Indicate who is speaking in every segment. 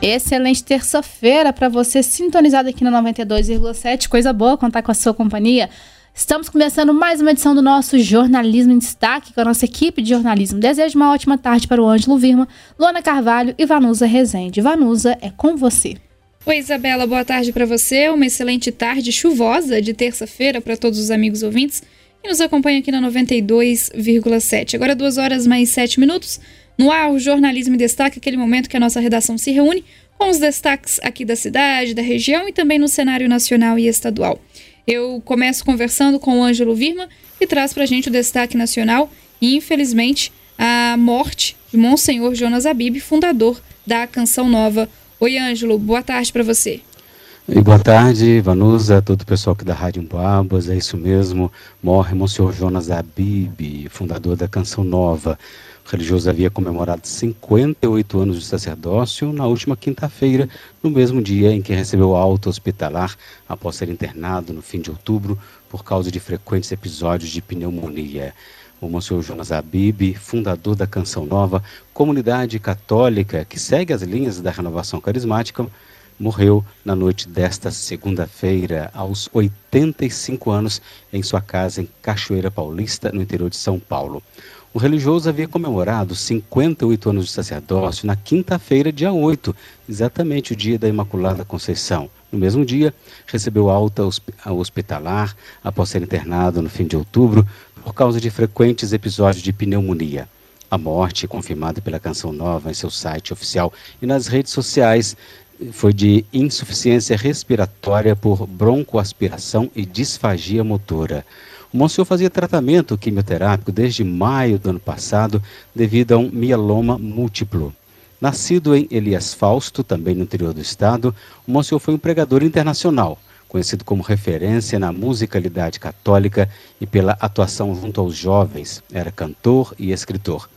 Speaker 1: Excelente terça-feira para você sintonizado aqui na 92,7. Coisa boa contar com a sua companhia. Estamos começando mais uma edição do nosso Jornalismo em Destaque com a nossa equipe de jornalismo. Desejo uma ótima tarde para o Ângelo Virma, Luana Carvalho e Vanusa Rezende. Vanusa, é com você.
Speaker 2: Oi, Isabela, boa tarde para você. Uma excelente tarde chuvosa de terça-feira para todos os amigos ouvintes que nos acompanham aqui na 92,7. Agora, duas horas mais sete minutos. No ar, o Jornalismo em Destaque, aquele momento que a nossa redação se reúne com os destaques aqui da cidade, da região e também no cenário nacional e estadual. Eu começo conversando com o Ângelo Virma, que traz para a gente o destaque nacional e, infelizmente, a morte de Monsenhor Jonas Abib, fundador da Canção Nova. Oi, Ângelo, boa tarde para você.
Speaker 3: E boa tarde, Vanusa, todo o pessoal aqui da Rádio Emboabas, é isso mesmo, morre Monsenhor Jonas Abib, fundador da Canção Nova. Religioso havia comemorado 58 anos de sacerdócio na última quinta-feira, no mesmo dia em que recebeu alta hospitalar após ser internado no fim de outubro por causa de frequentes episódios de pneumonia. O Monsenhor Jonas Abib, fundador da Canção Nova, comunidade católica que segue as linhas da renovação carismática, morreu na noite desta segunda-feira, aos 85 anos, em sua casa em Cachoeira Paulista, no interior de São Paulo. O religioso havia comemorado 58 anos de sacerdócio na quinta-feira, dia 8, exatamente o dia da Imaculada Conceição. No mesmo dia, recebeu alta hospitalar após ser internado no fim de outubro por causa de frequentes episódios de pneumonia. A morte, confirmada pela Canção Nova em seu site oficial e nas redes sociais, foi de insuficiência respiratória por broncoaspiração e disfagia motora. O Monsenhor fazia tratamento quimioterápico desde maio do ano passado devido a um mieloma múltiplo. Nascido em Elias Fausto, também no interior do estado, o Monsenhor foi um pregador internacional, conhecido como referência na musicalidade católica e pela atuação junto aos jovens. Era cantor e escritor.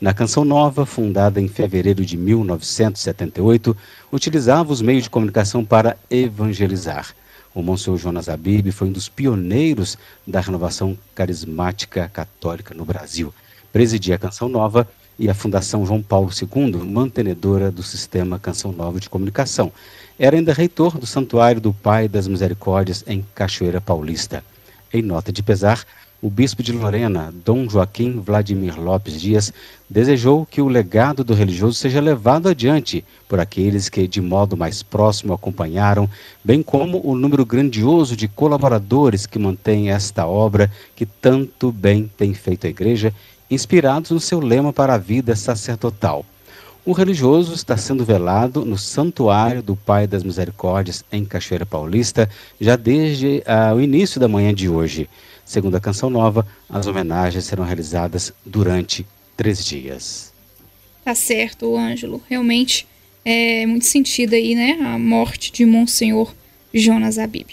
Speaker 3: Na Canção Nova, fundada em fevereiro de 1978, utilizava os meios de comunicação para evangelizar. O Monsenhor Jonas Abib foi um dos pioneiros da renovação carismática católica no Brasil. Presidia a Canção Nova e a Fundação João Paulo II, mantenedora do sistema Canção Nova de Comunicação. Era ainda reitor do Santuário do Pai das Misericórdias em Cachoeira Paulista. Em nota de pesar, o bispo de Lorena, Dom Joaquim Vladimir Lopes Dias, desejou que o legado do religioso seja levado adiante por aqueles que de modo mais próximo acompanharam, bem como o número grandioso de colaboradores que mantêm esta obra que tanto bem tem feito a igreja, inspirados no seu lema para a vida sacerdotal. O religioso está sendo velado no Santuário do Pai das Misericórdias, em Cachoeira Paulista, já desde uh, o início da manhã de hoje. Segundo a Canção Nova, as homenagens serão realizadas durante três dias.
Speaker 2: Tá certo, Ângelo. Realmente é muito sentido aí, né? A morte de Monsenhor Jonas Abib.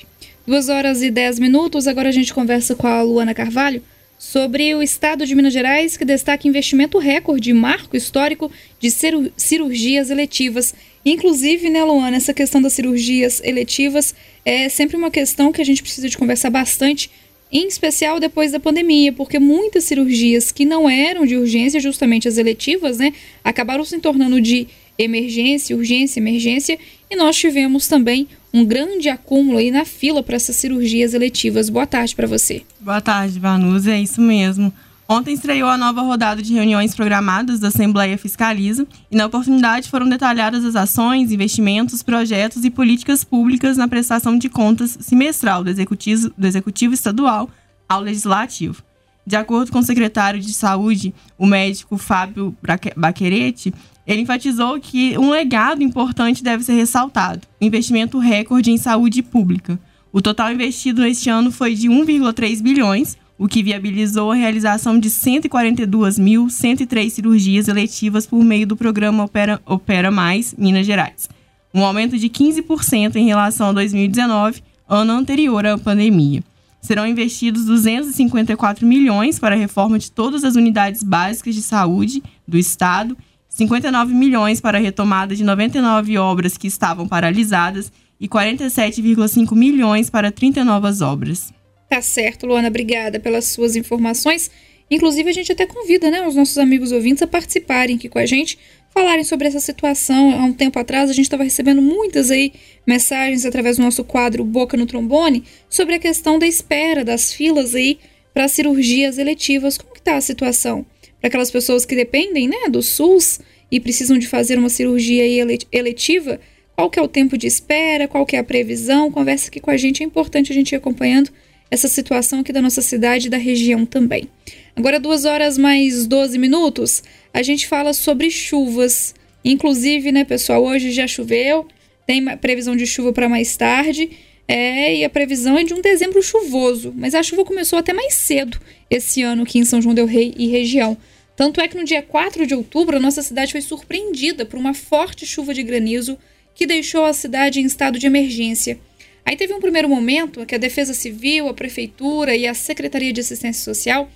Speaker 2: Duas horas e dez minutos. Agora a gente conversa com a Luana Carvalho sobre o estado de Minas Gerais, que destaca investimento recorde, marco histórico de cirurgias eletivas. Inclusive, né, Luana, essa questão das cirurgias eletivas é sempre uma questão que a gente precisa de conversar bastante em especial depois da pandemia, porque muitas cirurgias que não eram de urgência, justamente as eletivas, né, acabaram se tornando de emergência, urgência, emergência, e nós tivemos também um grande acúmulo aí na fila para essas cirurgias eletivas. Boa tarde para você.
Speaker 4: Boa tarde, Vanusa, é isso mesmo. Ontem estreou a nova rodada de reuniões programadas da Assembleia Fiscaliza e, na oportunidade, foram detalhadas as ações, investimentos, projetos e políticas públicas na prestação de contas semestral do Executivo, do executivo Estadual ao Legislativo. De acordo com o secretário de Saúde, o médico Fábio Baquerete, ele enfatizou que um legado importante deve ser ressaltado: o investimento recorde em saúde pública. O total investido neste ano foi de 1,3 bilhões, o que viabilizou a realização de 142.103 cirurgias eletivas por meio do programa Opera, Opera Mais Minas Gerais, um aumento de 15% em relação a 2019, ano anterior à pandemia. Serão investidos 254 milhões para a reforma de todas as unidades básicas de saúde do Estado, 59 milhões para a retomada de 99 obras que estavam paralisadas e 47,5 milhões para 30 novas obras.
Speaker 2: Tá certo, Luana, obrigada pelas suas informações. Inclusive, a gente até convida né, os nossos amigos ouvintes a participarem aqui com a gente, falarem sobre essa situação. Há um tempo atrás, a gente estava recebendo muitas aí mensagens através do nosso quadro Boca no Trombone sobre a questão da espera, das filas aí para cirurgias eletivas. Como está a situação? Para aquelas pessoas que dependem né, do SUS e precisam de fazer uma cirurgia eletiva, qual que é o tempo de espera, qual que é a previsão? Conversa aqui com a gente, é importante a gente ir acompanhando essa situação aqui da nossa cidade e da região também. Agora, duas horas mais 12 minutos, a gente fala sobre chuvas. Inclusive, né, pessoal, hoje já choveu, tem previsão de chuva para mais tarde. É, e a previsão é de um dezembro chuvoso, mas a chuva começou até mais cedo esse ano aqui em São João del Rei e região. Tanto é que no dia 4 de outubro, a nossa cidade foi surpreendida por uma forte chuva de granizo que deixou a cidade em estado de emergência. Aí teve um primeiro momento que a Defesa Civil, a Prefeitura e a Secretaria de Assistência Social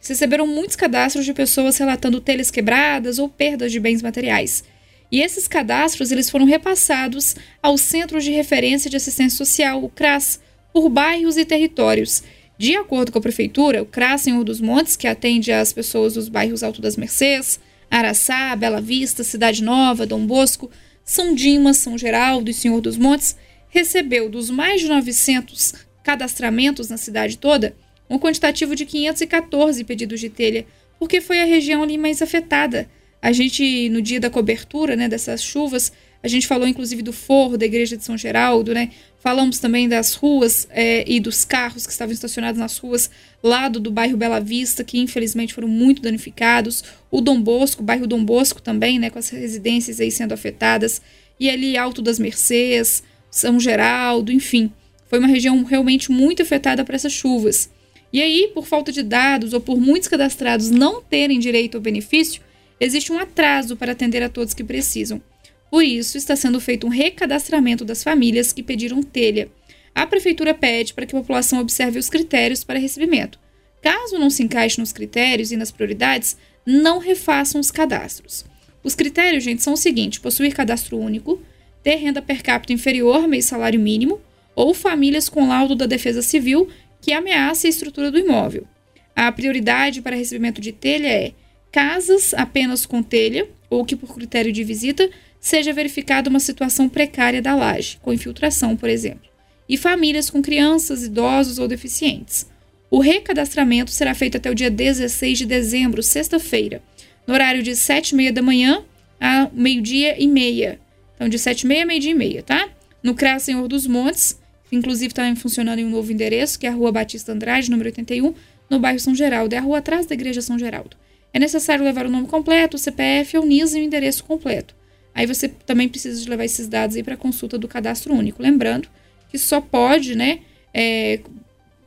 Speaker 2: receberam muitos cadastros de pessoas relatando telhas quebradas ou perdas de bens materiais. E esses cadastros eles foram repassados aos Centros de Referência de Assistência Social, o CRAS, por bairros e territórios. De acordo com a Prefeitura, o CRAS Senhor dos Montes, que atende as pessoas dos bairros Alto das Mercês, Araçá, Bela Vista, Cidade Nova, Dom Bosco, São Dimas, São Geraldo e Senhor dos Montes, recebeu dos mais de 900 cadastramentos na cidade toda, um quantitativo de 514 pedidos de telha, porque foi a região ali mais afetada. A gente, no dia da cobertura né, dessas chuvas, a gente falou inclusive do forro da igreja de São Geraldo, né? Falamos também das ruas é, e dos carros que estavam estacionados nas ruas lado do bairro Bela Vista, que infelizmente foram muito danificados. O Dom Bosco, o bairro Dom Bosco também, né? Com as residências aí sendo afetadas. E ali Alto das Mercês, são Geraldo, enfim. Foi uma região realmente muito afetada por essas chuvas. E aí, por falta de dados ou por muitos cadastrados não terem direito ao benefício, existe um atraso para atender a todos que precisam. Por isso, está sendo feito um recadastramento das famílias que pediram telha. A prefeitura pede para que a população observe os critérios para recebimento. Caso não se encaixe nos critérios e nas prioridades, não refaçam os cadastros. Os critérios, gente, são o seguinte: possuir cadastro único, ter renda per capita inferior meio salário mínimo ou famílias com laudo da Defesa Civil que ameaça a estrutura do imóvel. A prioridade para recebimento de telha é casas apenas com telha ou que, por critério de visita, seja verificada uma situação precária da laje, com infiltração, por exemplo, e famílias com crianças, idosos ou deficientes. O recadastramento será feito até o dia 16 de dezembro, sexta-feira, no horário de 7 e meia da manhã a meio-dia e meia, então, de 7 e meia a meio-dia e meia, tá? No CRAS Senhor dos Montes, inclusive está funcionando em um novo endereço, que é a Rua Batista Andrade, número 81, no bairro São Geraldo. É a rua atrás da Igreja São Geraldo. É necessário levar o nome completo, o CPF, o NIS e o endereço completo. Aí você também precisa de levar esses dados aí para consulta do cadastro único. Lembrando que só pode, né, é,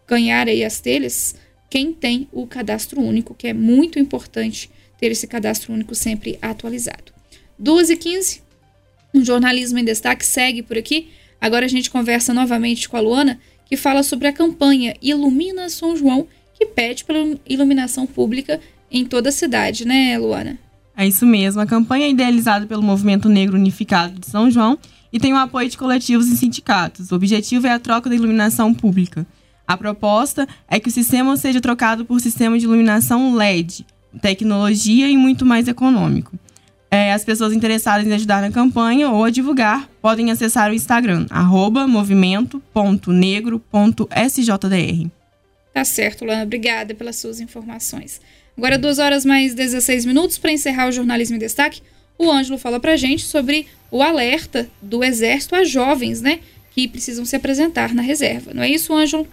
Speaker 2: ganhar aí as telhas quem tem o cadastro único, que é muito importante ter esse cadastro único sempre atualizado. 2 e 15 um jornalismo em destaque segue por aqui. Agora a gente conversa novamente com a Luana, que fala sobre a campanha Ilumina São João, que pede pela iluminação pública em toda a cidade, né, Luana?
Speaker 4: É isso mesmo. A campanha é idealizada pelo Movimento Negro Unificado de São João e tem o apoio de coletivos e sindicatos. O objetivo é a troca da iluminação pública. A proposta é que o sistema seja trocado por sistema de iluminação LED, tecnologia e muito mais econômico. É, as pessoas interessadas em ajudar na campanha ou a divulgar podem acessar o Instagram, movimento.negro.sjdr.
Speaker 2: Tá certo, Lana. Obrigada pelas suas informações. Agora, duas horas mais 16 minutos para encerrar o Jornalismo em Destaque. O Ângelo fala pra gente sobre o alerta do Exército a jovens, né? Que precisam se apresentar na reserva. Não é isso, Ângelo?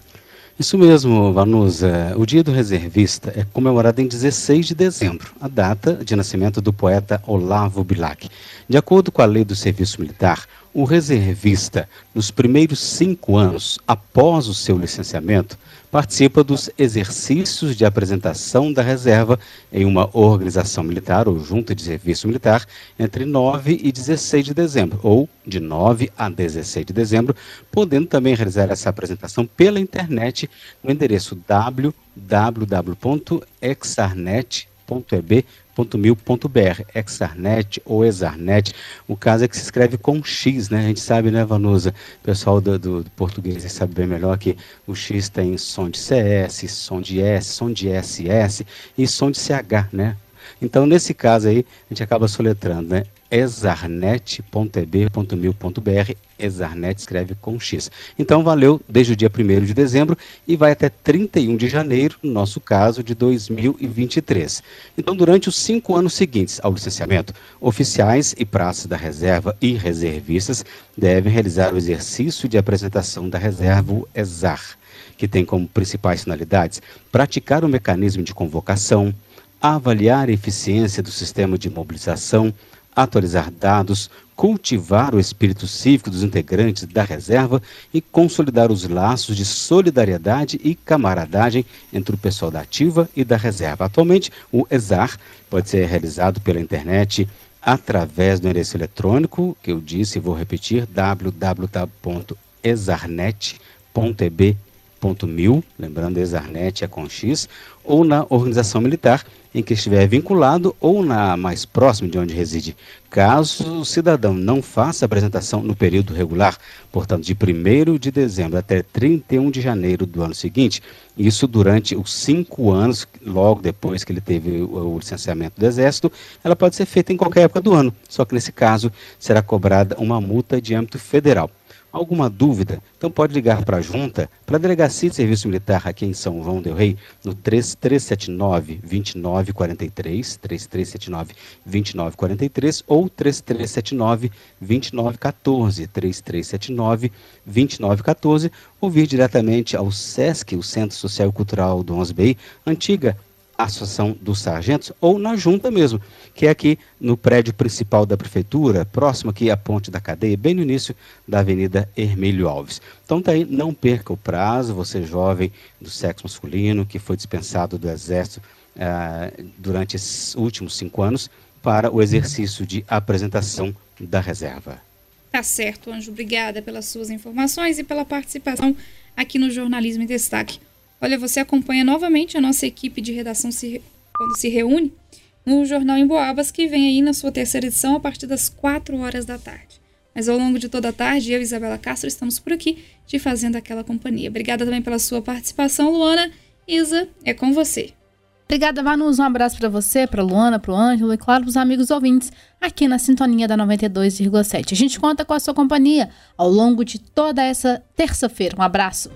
Speaker 3: Isso mesmo, Vanusa. O Dia do Reservista é comemorado em 16 de dezembro, a data de nascimento do poeta Olavo Bilac. De acordo com a lei do serviço militar, o reservista, nos primeiros cinco anos após o seu licenciamento, participa dos exercícios de apresentação da reserva em uma organização militar ou junta de serviço militar entre 9 e 16 de dezembro, ou de 9 a 16 de dezembro, podendo também realizar essa apresentação pela internet no endereço www.exarnet.eb .mil.br, Exarnet ou Exarnet. O caso é que se escreve com X, né? A gente sabe, né, Vanusa? O pessoal do, do, do português sabe bem melhor que o X tem som de CS, som de S, som de SS e som de CH, né? Então, nesse caso aí, a gente acaba soletrando, né? exarnet.eb.mil.br. Exarnet escreve com X. Então, valeu desde o dia 1 de dezembro e vai até 31 de janeiro, no nosso caso, de 2023. Então, durante os cinco anos seguintes ao licenciamento, oficiais e praças da reserva e reservistas devem realizar o exercício de apresentação da reserva, o ESAR, que tem como principais finalidades praticar o mecanismo de convocação, avaliar a eficiência do sistema de mobilização, atualizar dados, cultivar o espírito cívico dos integrantes da reserva e consolidar os laços de solidariedade e camaradagem entre o pessoal da ativa e da reserva. Atualmente, o ESAR pode ser realizado pela internet através do endereço eletrônico, que eu disse e vou repetir, www.exarnet.eb.mil, lembrando, Exarnet é com X, ou na organização militar em que estiver vinculado ou na mais próxima de onde reside. Caso o cidadão não faça apresentação no período regular, portanto, de 1 de dezembro até 31 de janeiro do ano seguinte, isso durante os cinco anos, logo depois que ele teve o licenciamento do Exército, ela pode ser feita em qualquer época do ano, só que nesse caso será cobrada uma multa de âmbito federal. Alguma dúvida? Então pode ligar para a Junta, para a Delegacia de Serviço Militar aqui em São João del Rei, no 3379-2943, 3379-2943 ou 3379-2914, 3379-2914, ou vir diretamente ao SESC, o Centro Social e Cultural do Osbei, antiga Associação dos Sargentos, ou na junta mesmo, que é aqui no prédio principal da prefeitura, próximo aqui à ponte da cadeia, bem no início da Avenida Hermílio Alves. Então tá aí, não perca o prazo, você jovem do sexo masculino que foi dispensado do Exército uh, durante esses últimos cinco anos para o exercício de apresentação da reserva.
Speaker 2: Tá certo, Anjo. Obrigada pelas suas informações e pela participação aqui no Jornalismo em Destaque. Olha, você acompanha novamente a nossa equipe de redação se, quando se reúne no Jornal em Boabas, que vem aí na sua terceira edição a partir das 4 horas da tarde. Mas ao longo de toda a tarde, eu e Isabela Castro estamos por aqui te fazendo aquela companhia. Obrigada também pela sua participação, Luana. Isa, é com você.
Speaker 1: Obrigada, Vanus. Um abraço para você, para Luana, para o Ângelo e, claro, para os amigos ouvintes aqui na sintonia da 92,7. A gente conta com a sua companhia ao longo de toda essa terça-feira. Um abraço.